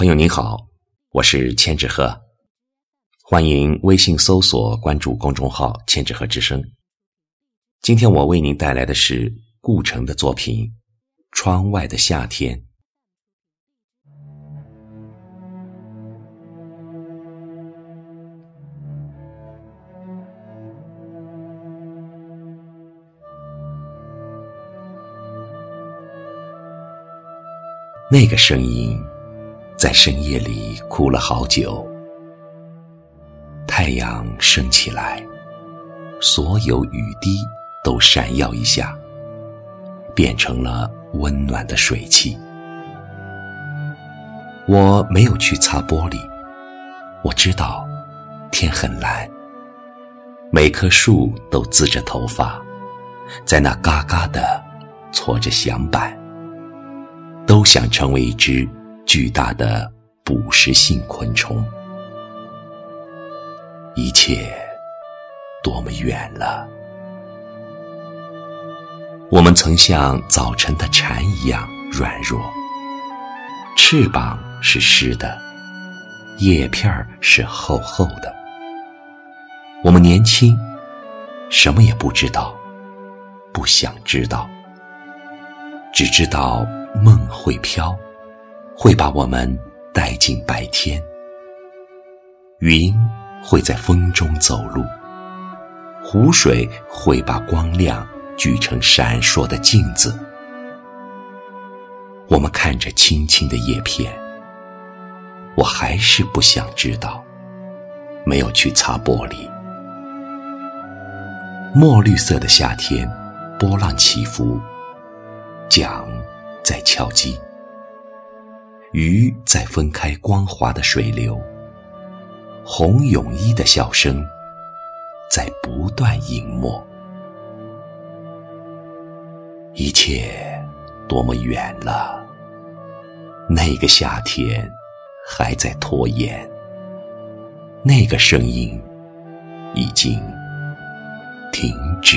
朋友您好，我是千纸鹤，欢迎微信搜索关注公众号“千纸鹤之声”。今天我为您带来的是顾城的作品《窗外的夏天》。那个声音。在深夜里哭了好久，太阳升起来，所有雨滴都闪耀一下，变成了温暖的水汽。我没有去擦玻璃，我知道天很蓝，每棵树都滋着头发，在那嘎嘎的搓着响板，都想成为一只。巨大的捕食性昆虫，一切多么远了！我们曾像早晨的蝉一样软弱，翅膀是湿的，叶片是厚厚的。我们年轻，什么也不知道，不想知道，只知道梦会飘。会把我们带进白天，云会在风中走路，湖水会把光亮聚成闪烁的镜子。我们看着青青的叶片，我还是不想知道，没有去擦玻璃。墨绿色的夏天，波浪起伏，桨在敲击。鱼在分开光滑的水流，红泳衣的笑声在不断隐没。一切多么远了，那个夏天还在拖延，那个声音已经停止。